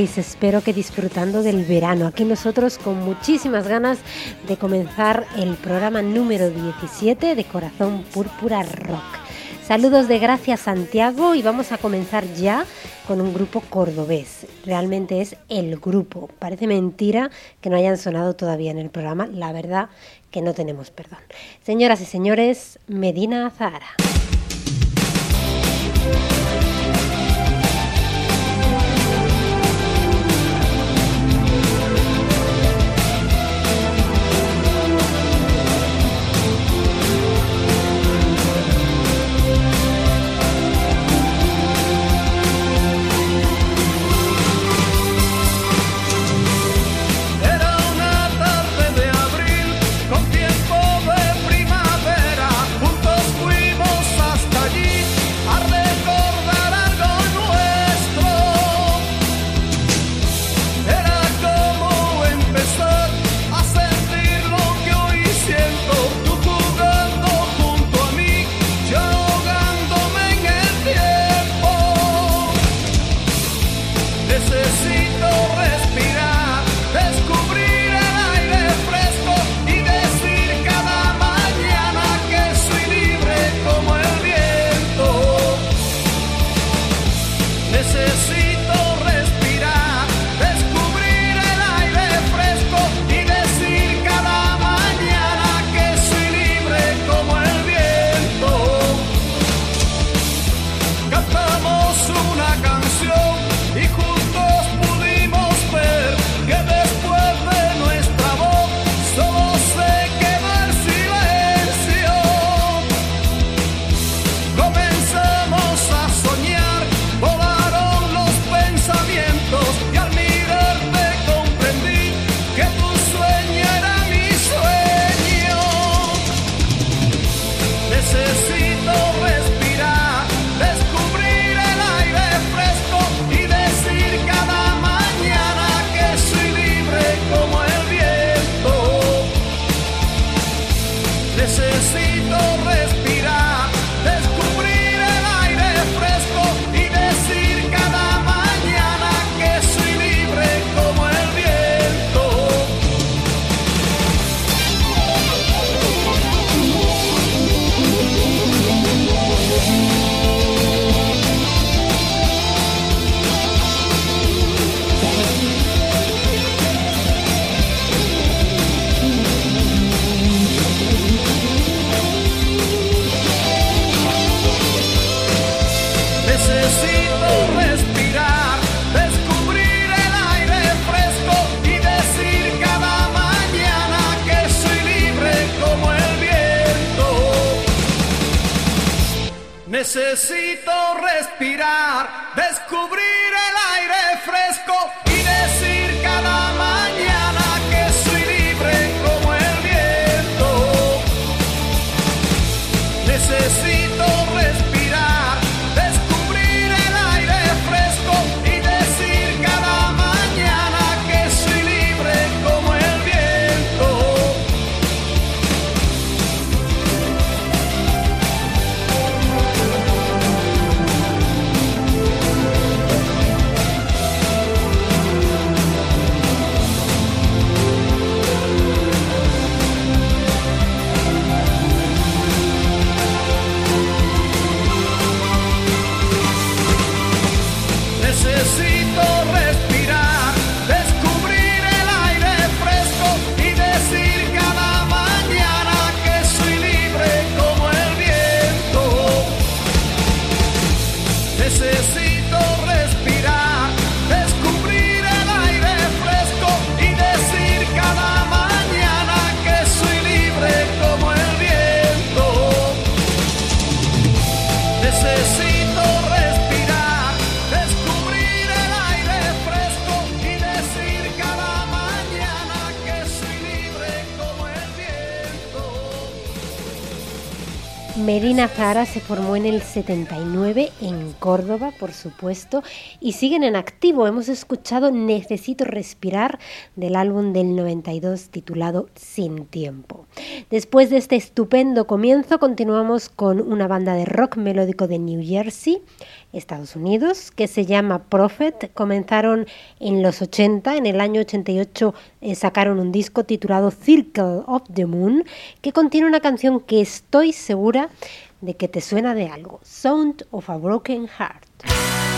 Muy buenas, ¿cómo estáis? Espero que disfrutando del verano. Aquí nosotros con muchísimas ganas de comenzar el programa número 17 de Corazón Púrpura Rock. Saludos de Gracias Santiago y vamos a comenzar ya con un grupo cordobés. Realmente es el grupo. Parece mentira que no hayan sonado todavía en el programa. La verdad que no tenemos perdón. Señoras y señores, Medina Zahara. Medina Zara se formó en el 79 en Córdoba, por supuesto, y siguen en activo. Hemos escuchado Necesito Respirar del álbum del 92 titulado Sin Tiempo. Después de este estupendo comienzo, continuamos con una banda de rock melódico de New Jersey Estados Unidos, que se llama Prophet. Comenzaron en los 80, en el año 88 eh, sacaron un disco titulado Circle of the Moon, que contiene una canción que estoy segura de que te suena de algo, Sound of a Broken Heart.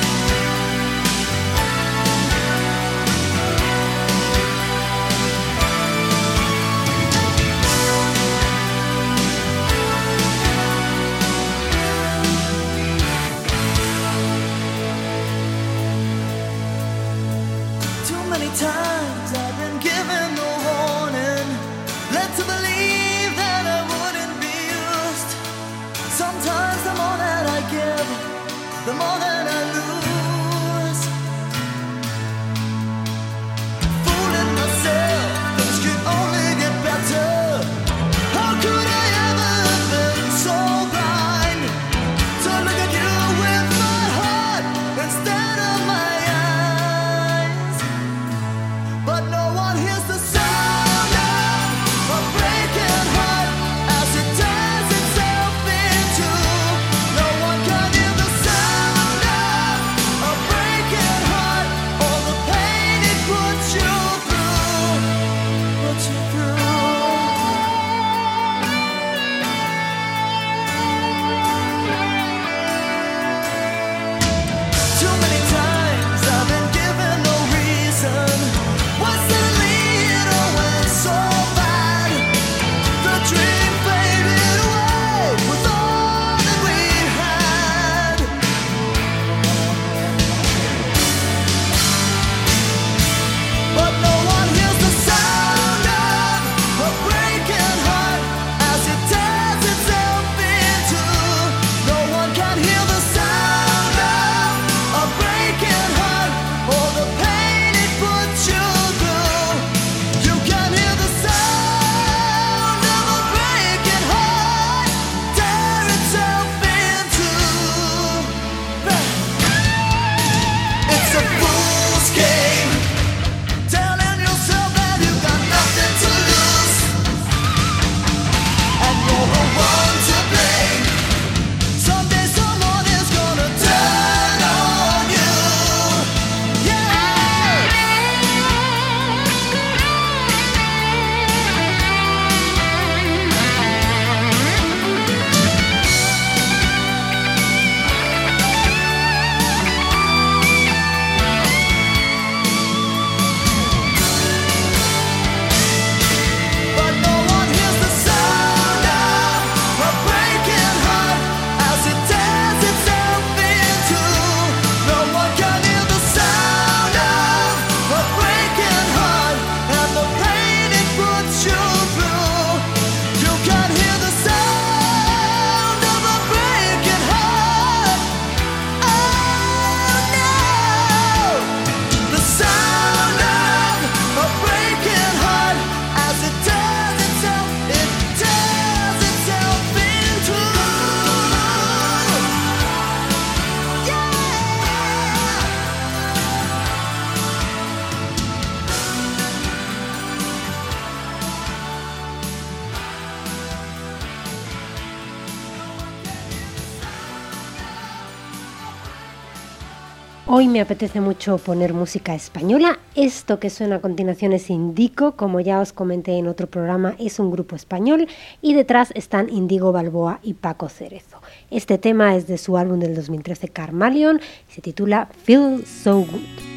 Me apetece mucho poner música española. Esto que suena a continuación es Indico, como ya os comenté en otro programa, es un grupo español y detrás están Indigo Balboa y Paco Cerezo. Este tema es de su álbum del 2013 Carmalion y se titula Feel So Good.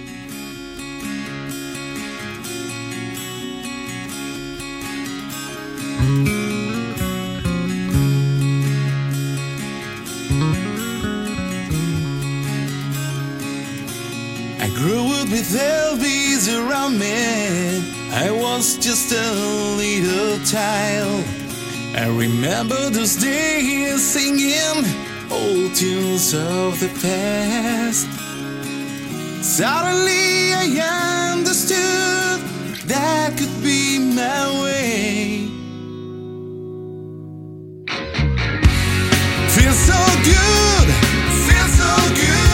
I up with Elvis around me. I was just a little child. I remember those days singing old tunes of the past. Suddenly I understood that could be my way. Feel so good, feel so good.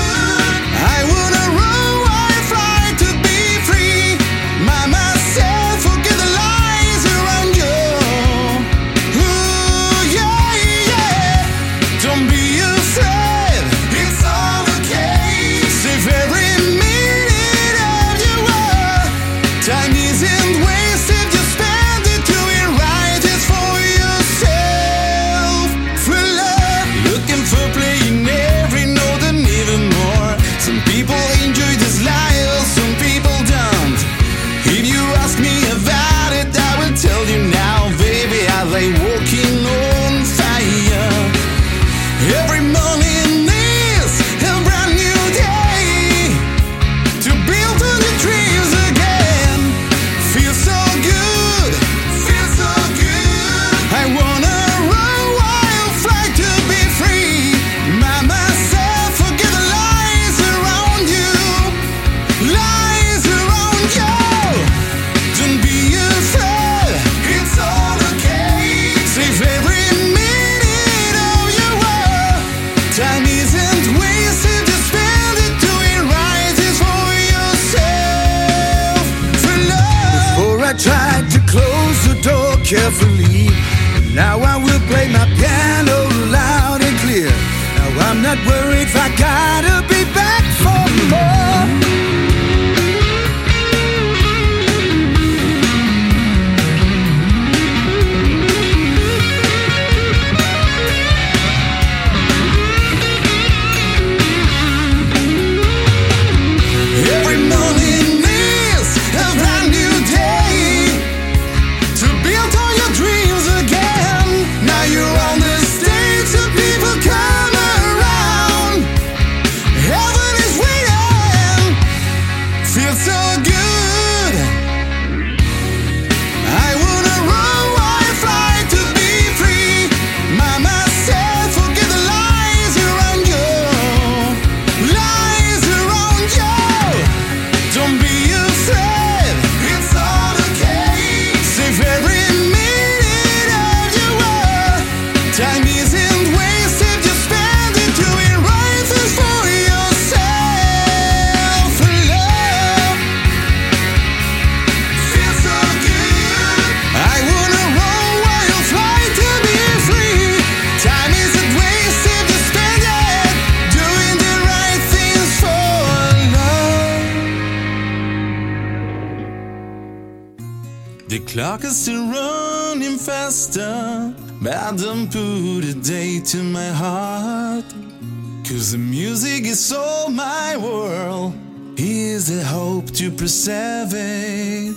Forever.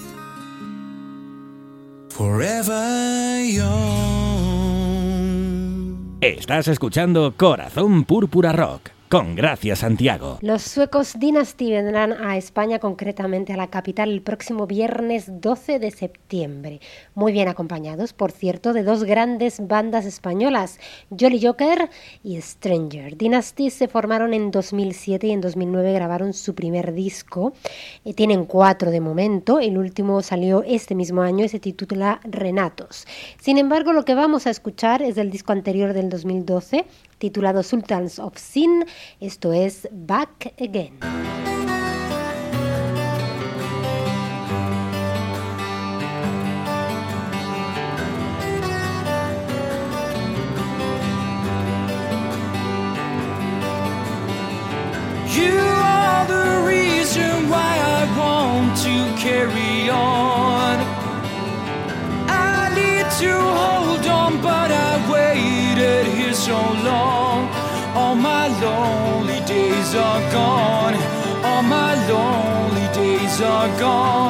Estás escuchando Corazón Púrpura Rock con Gracia Santiago. Los suecos Dynasty vendrán a España, concretamente a la capital, el próximo viernes 12 de septiembre. Muy bien acompañados, por cierto, de dos grandes bandas españolas, Jolly Joker y Stranger. Dynasty se formaron en 2007 y en 2009 grabaron su primer disco. Eh, tienen cuatro de momento, el último salió este mismo año y se titula Renatos. Sin embargo, lo que vamos a escuchar es del disco anterior del 2012, titulado Sultans of Sin. Esto es Back Again. You are the reason why I want to carry on. I need to hold on, but I waited here so long. Are gone. All my lonely days are gone.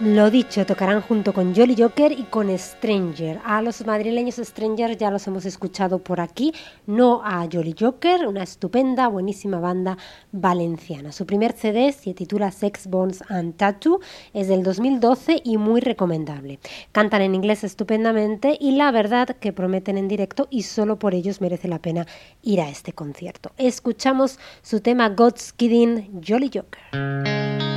Lo dicho, tocarán junto con Jolly Joker y con Stranger. A los madrileños Stranger ya los hemos escuchado por aquí, no a Jolly Joker, una estupenda, buenísima banda valenciana. Su primer CD se titula Sex, Bones and Tattoo, es del 2012 y muy recomendable. Cantan en inglés estupendamente y la verdad que prometen en directo y solo por ellos merece la pena ir a este concierto. Escuchamos su tema God's Kidding Jolly Joker.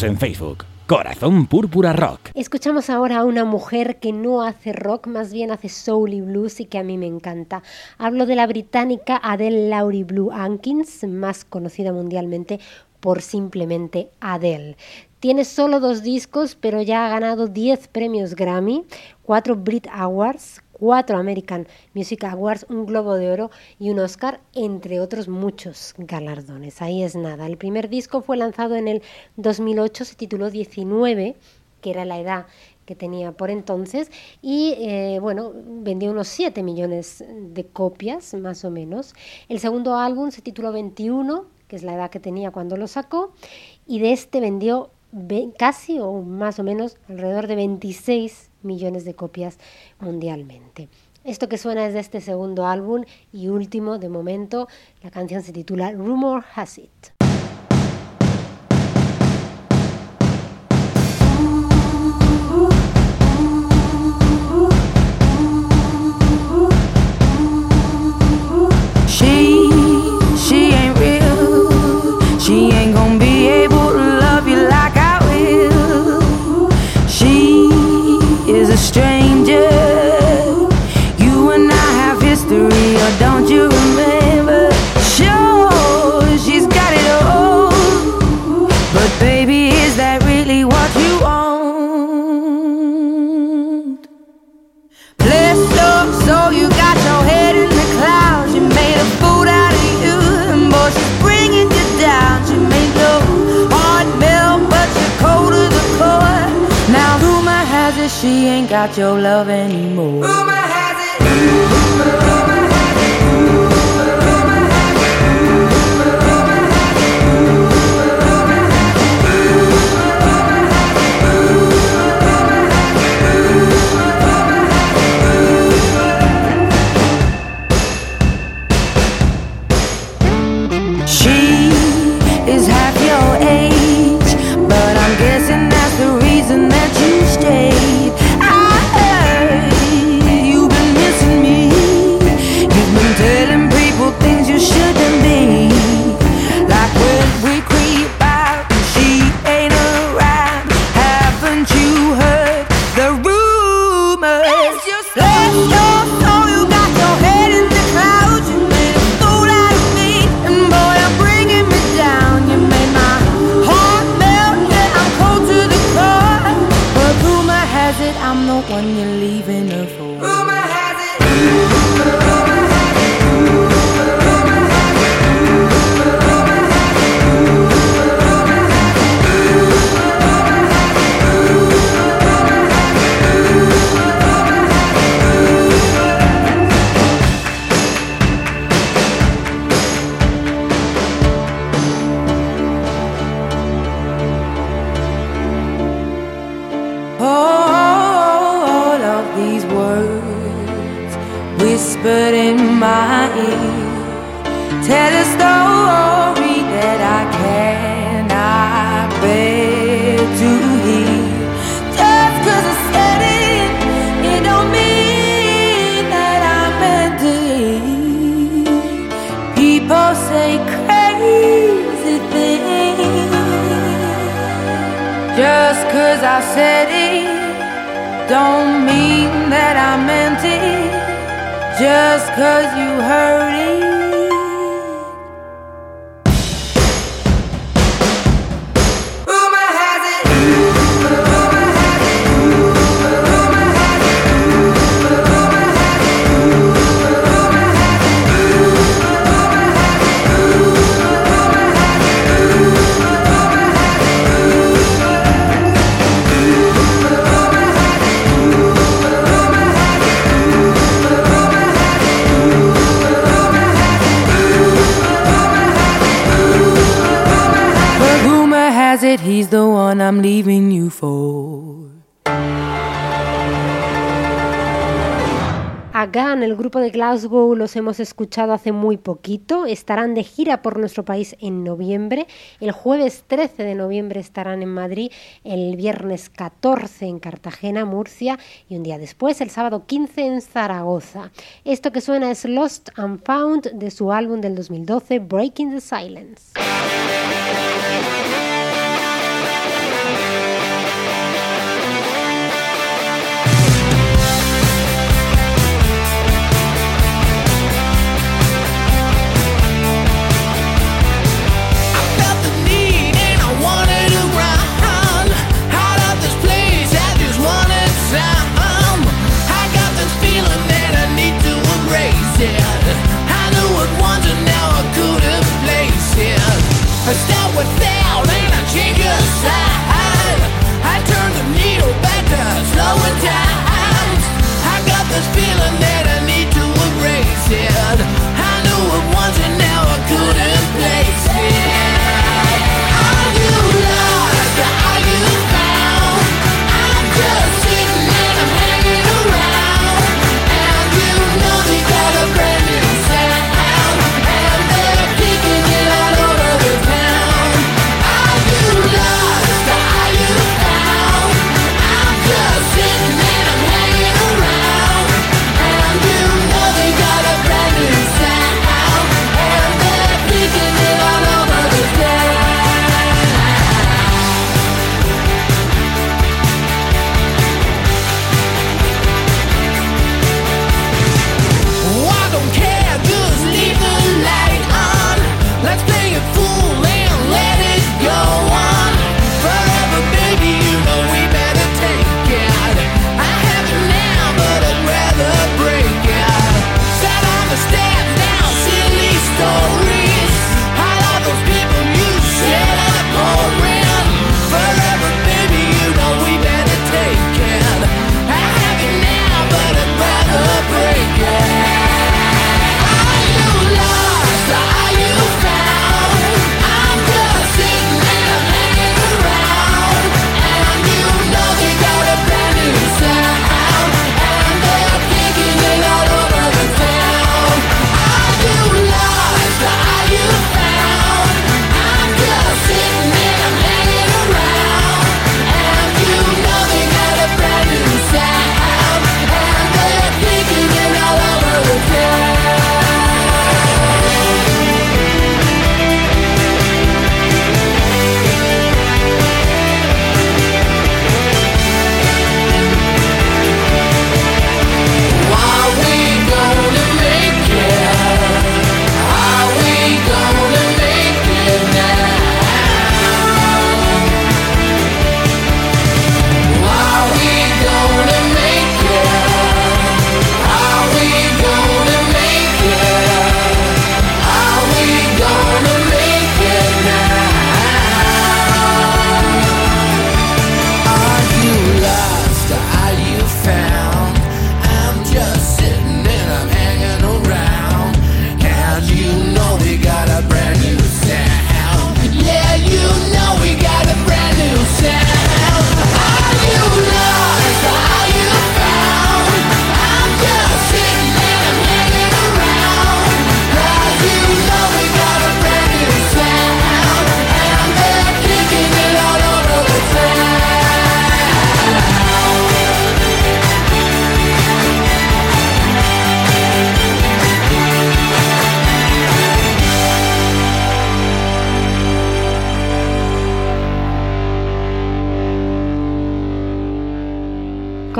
En Facebook. Corazón Púrpura Rock. Escuchamos ahora a una mujer que no hace rock, más bien hace soul y blues y que a mí me encanta. Hablo de la británica Adele Laurie Blue Ankins, más conocida mundialmente por simplemente Adele. Tiene solo dos discos, pero ya ha ganado 10 premios Grammy, 4 Brit Awards, cuatro American Music Awards, un Globo de Oro y un Oscar, entre otros muchos galardones. Ahí es nada. El primer disco fue lanzado en el 2008, se tituló 19, que era la edad que tenía por entonces y eh, bueno, vendió unos 7 millones de copias más o menos. El segundo álbum se tituló 21, que es la edad que tenía cuando lo sacó y de este vendió casi o más o menos alrededor de 26 millones de copias mundialmente. Esto que suena es de este segundo álbum y último de momento. La canción se titula Rumor Has It. grupo de Glasgow los hemos escuchado hace muy poquito. Estarán de gira por nuestro país en noviembre. El jueves 13 de noviembre estarán en Madrid, el viernes 14 en Cartagena, Murcia y un día después, el sábado 15 en Zaragoza. Esto que suena es Lost and Found de su álbum del 2012, Breaking the Silence. feeling that I need to embrace it.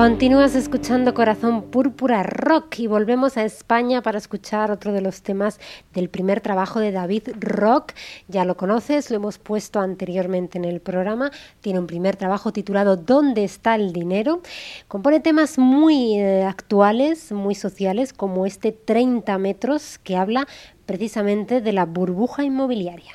Continúas escuchando Corazón Púrpura Rock y volvemos a España para escuchar otro de los temas del primer trabajo de David Rock. Ya lo conoces, lo hemos puesto anteriormente en el programa. Tiene un primer trabajo titulado ¿Dónde está el dinero? Compone temas muy eh, actuales, muy sociales, como este 30 metros que habla precisamente de la burbuja inmobiliaria.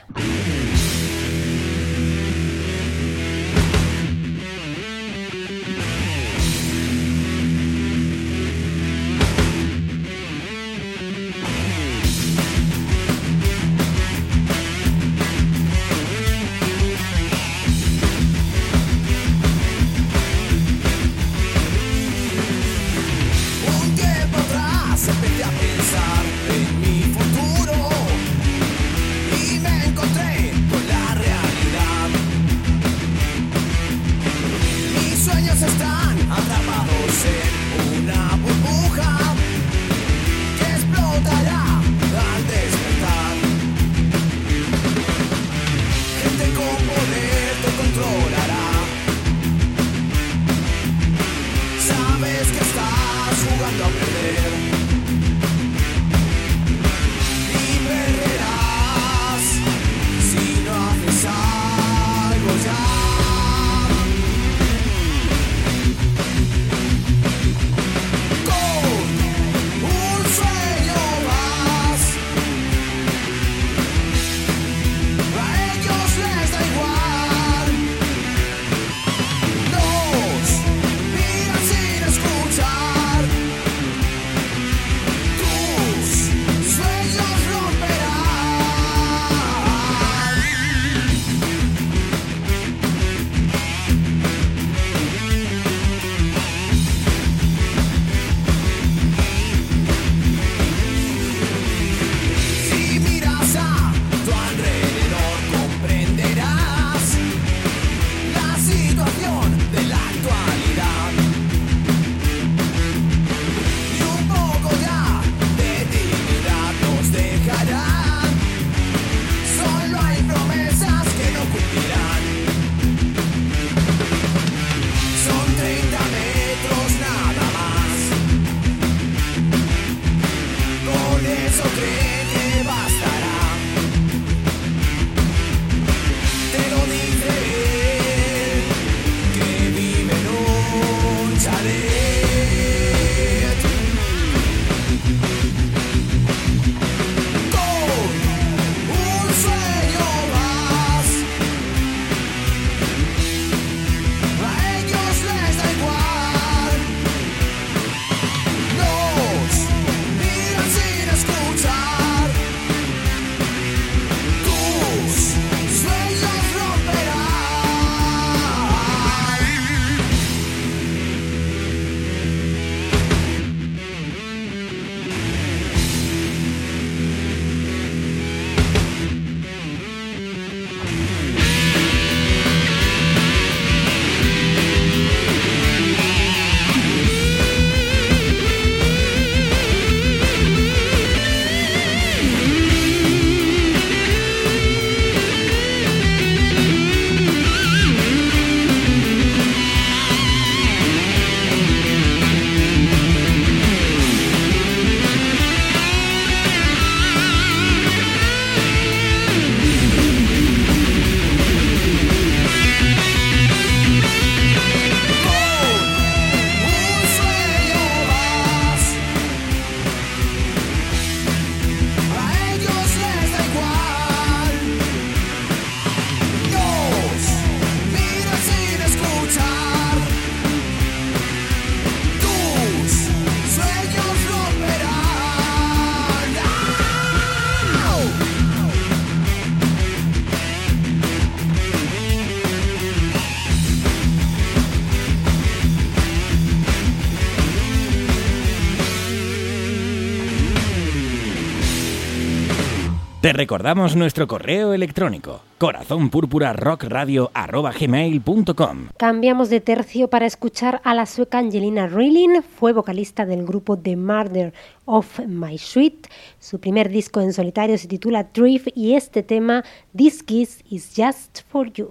Recordamos nuestro correo electrónico corazonpurpurarockradio@gmail.com. Cambiamos de tercio para escuchar a la sueca Angelina Reilin, fue vocalista del grupo The Murder of My Sweet. Su primer disco en solitario se titula Drift y este tema, This Kiss is Just for You.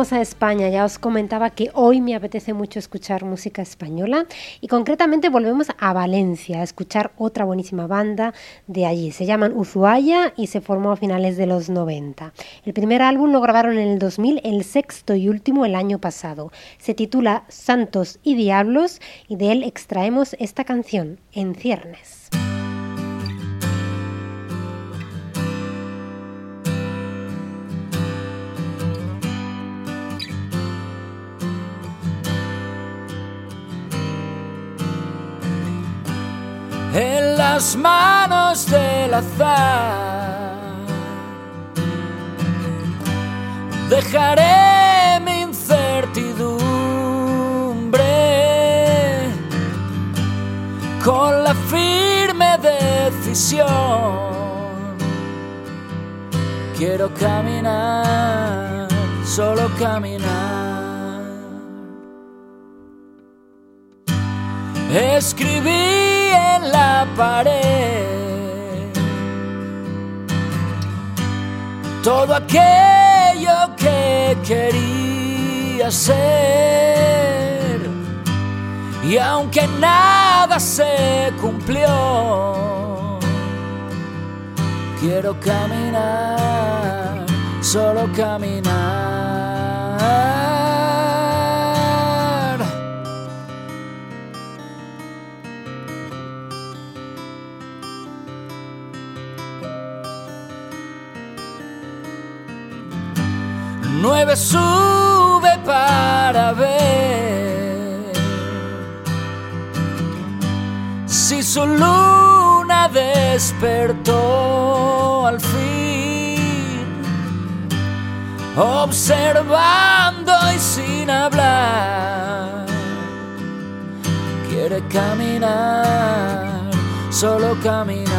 Volvemos a España. Ya os comentaba que hoy me apetece mucho escuchar música española y concretamente volvemos a Valencia a escuchar otra buenísima banda de allí. Se llaman Ushuaia y se formó a finales de los 90. El primer álbum lo grabaron en el 2000, el sexto y último el año pasado. Se titula Santos y Diablos y de él extraemos esta canción, En ciernes. En las manos del azar. Dejaré mi incertidumbre con la firme decisión. Quiero caminar, solo caminar. Escribí en la pared todo aquello que quería ser. Y aunque nada se cumplió, quiero caminar, solo caminar. Nueve sube para ver si su luna despertó al fin, observando y sin hablar. Quiere caminar, solo caminar.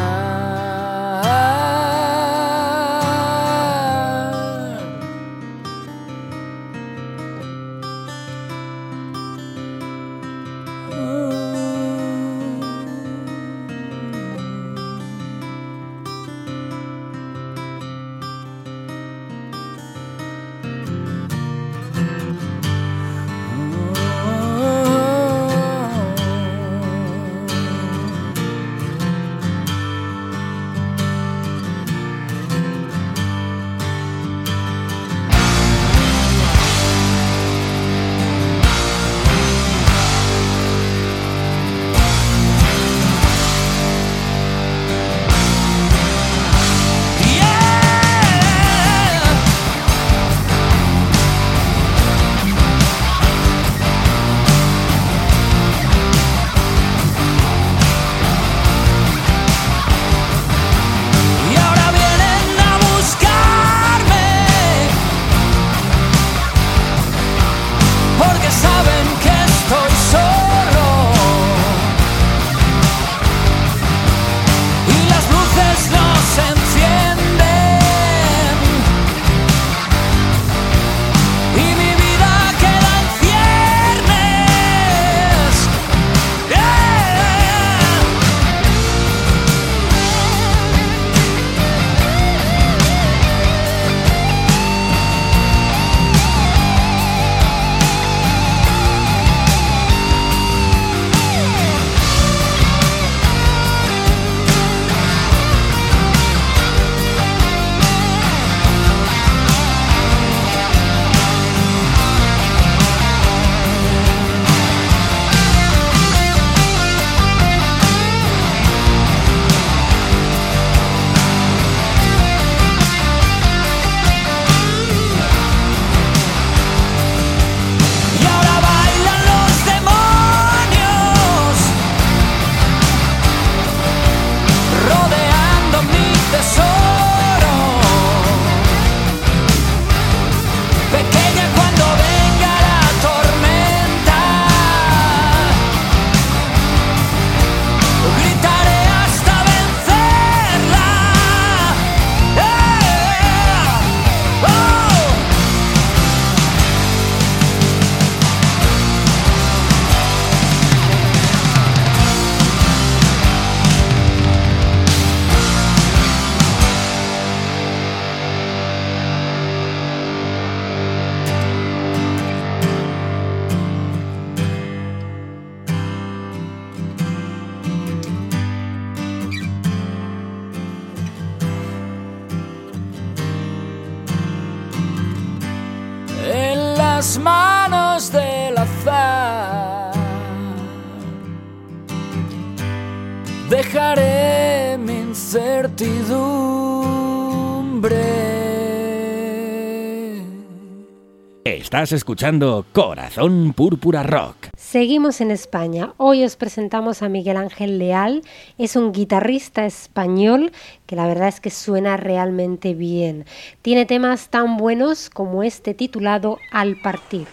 Estás escuchando Corazón Púrpura Rock. Seguimos en España. Hoy os presentamos a Miguel Ángel Leal. Es un guitarrista español que la verdad es que suena realmente bien. Tiene temas tan buenos como este titulado Al partir.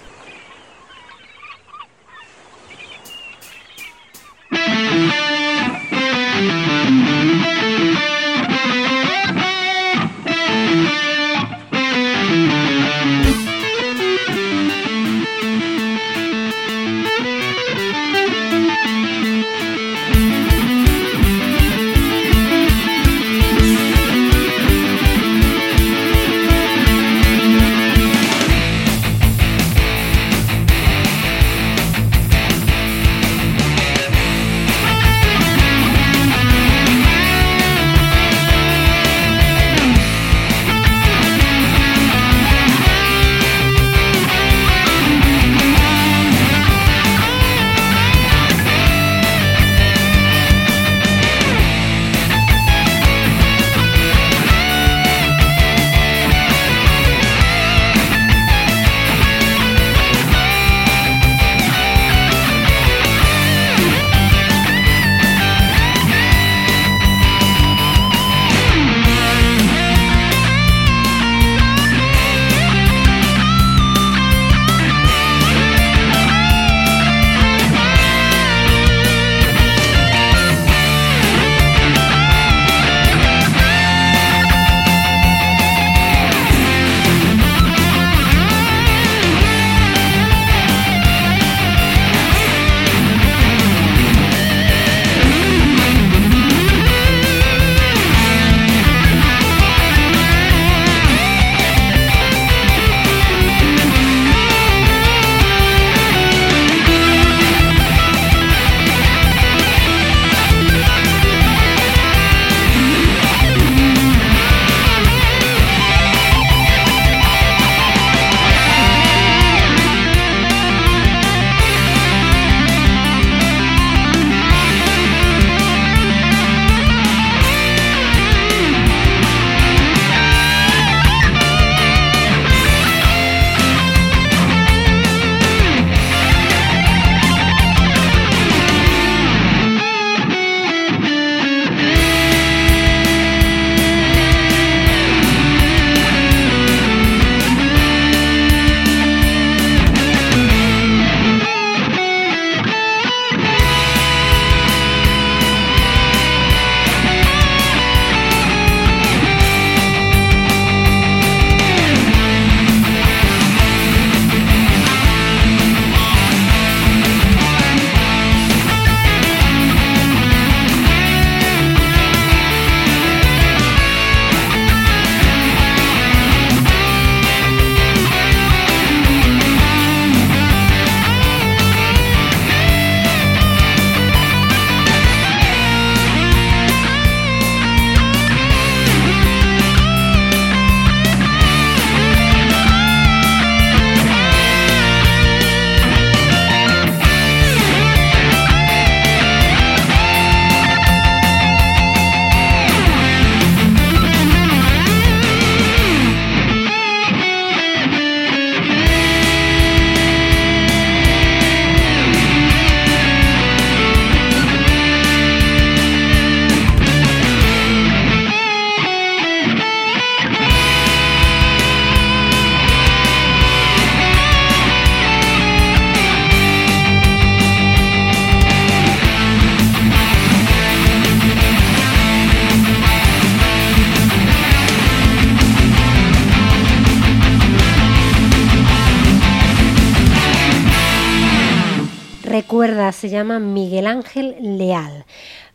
llama Miguel Ángel Leal.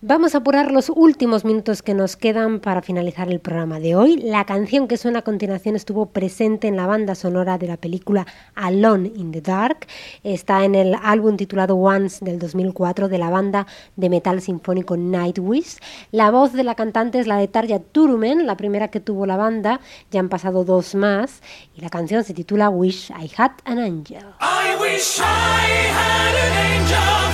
Vamos a apurar los últimos minutos que nos quedan para finalizar el programa de hoy. La canción que suena a continuación estuvo presente en la banda sonora de la película Alone in the Dark. Está en el álbum titulado Once del 2004 de la banda de metal sinfónico Nightwish. La voz de la cantante es la de Tarja Turunen, la primera que tuvo la banda. Ya han pasado dos más. Y la canción se titula Wish I Had an Angel. I wish I had an angel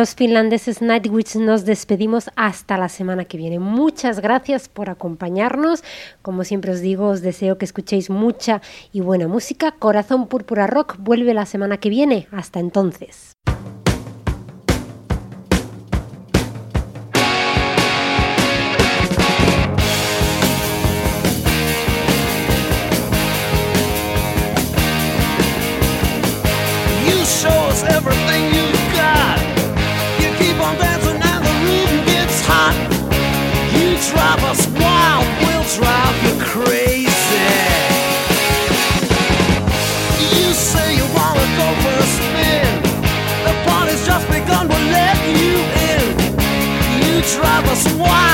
los finlandeses Nightwish nos despedimos hasta la semana que viene. Muchas gracias por acompañarnos. Como siempre os digo, os deseo que escuchéis mucha y buena música. Corazón Púrpura Rock vuelve la semana que viene. Hasta entonces. That's.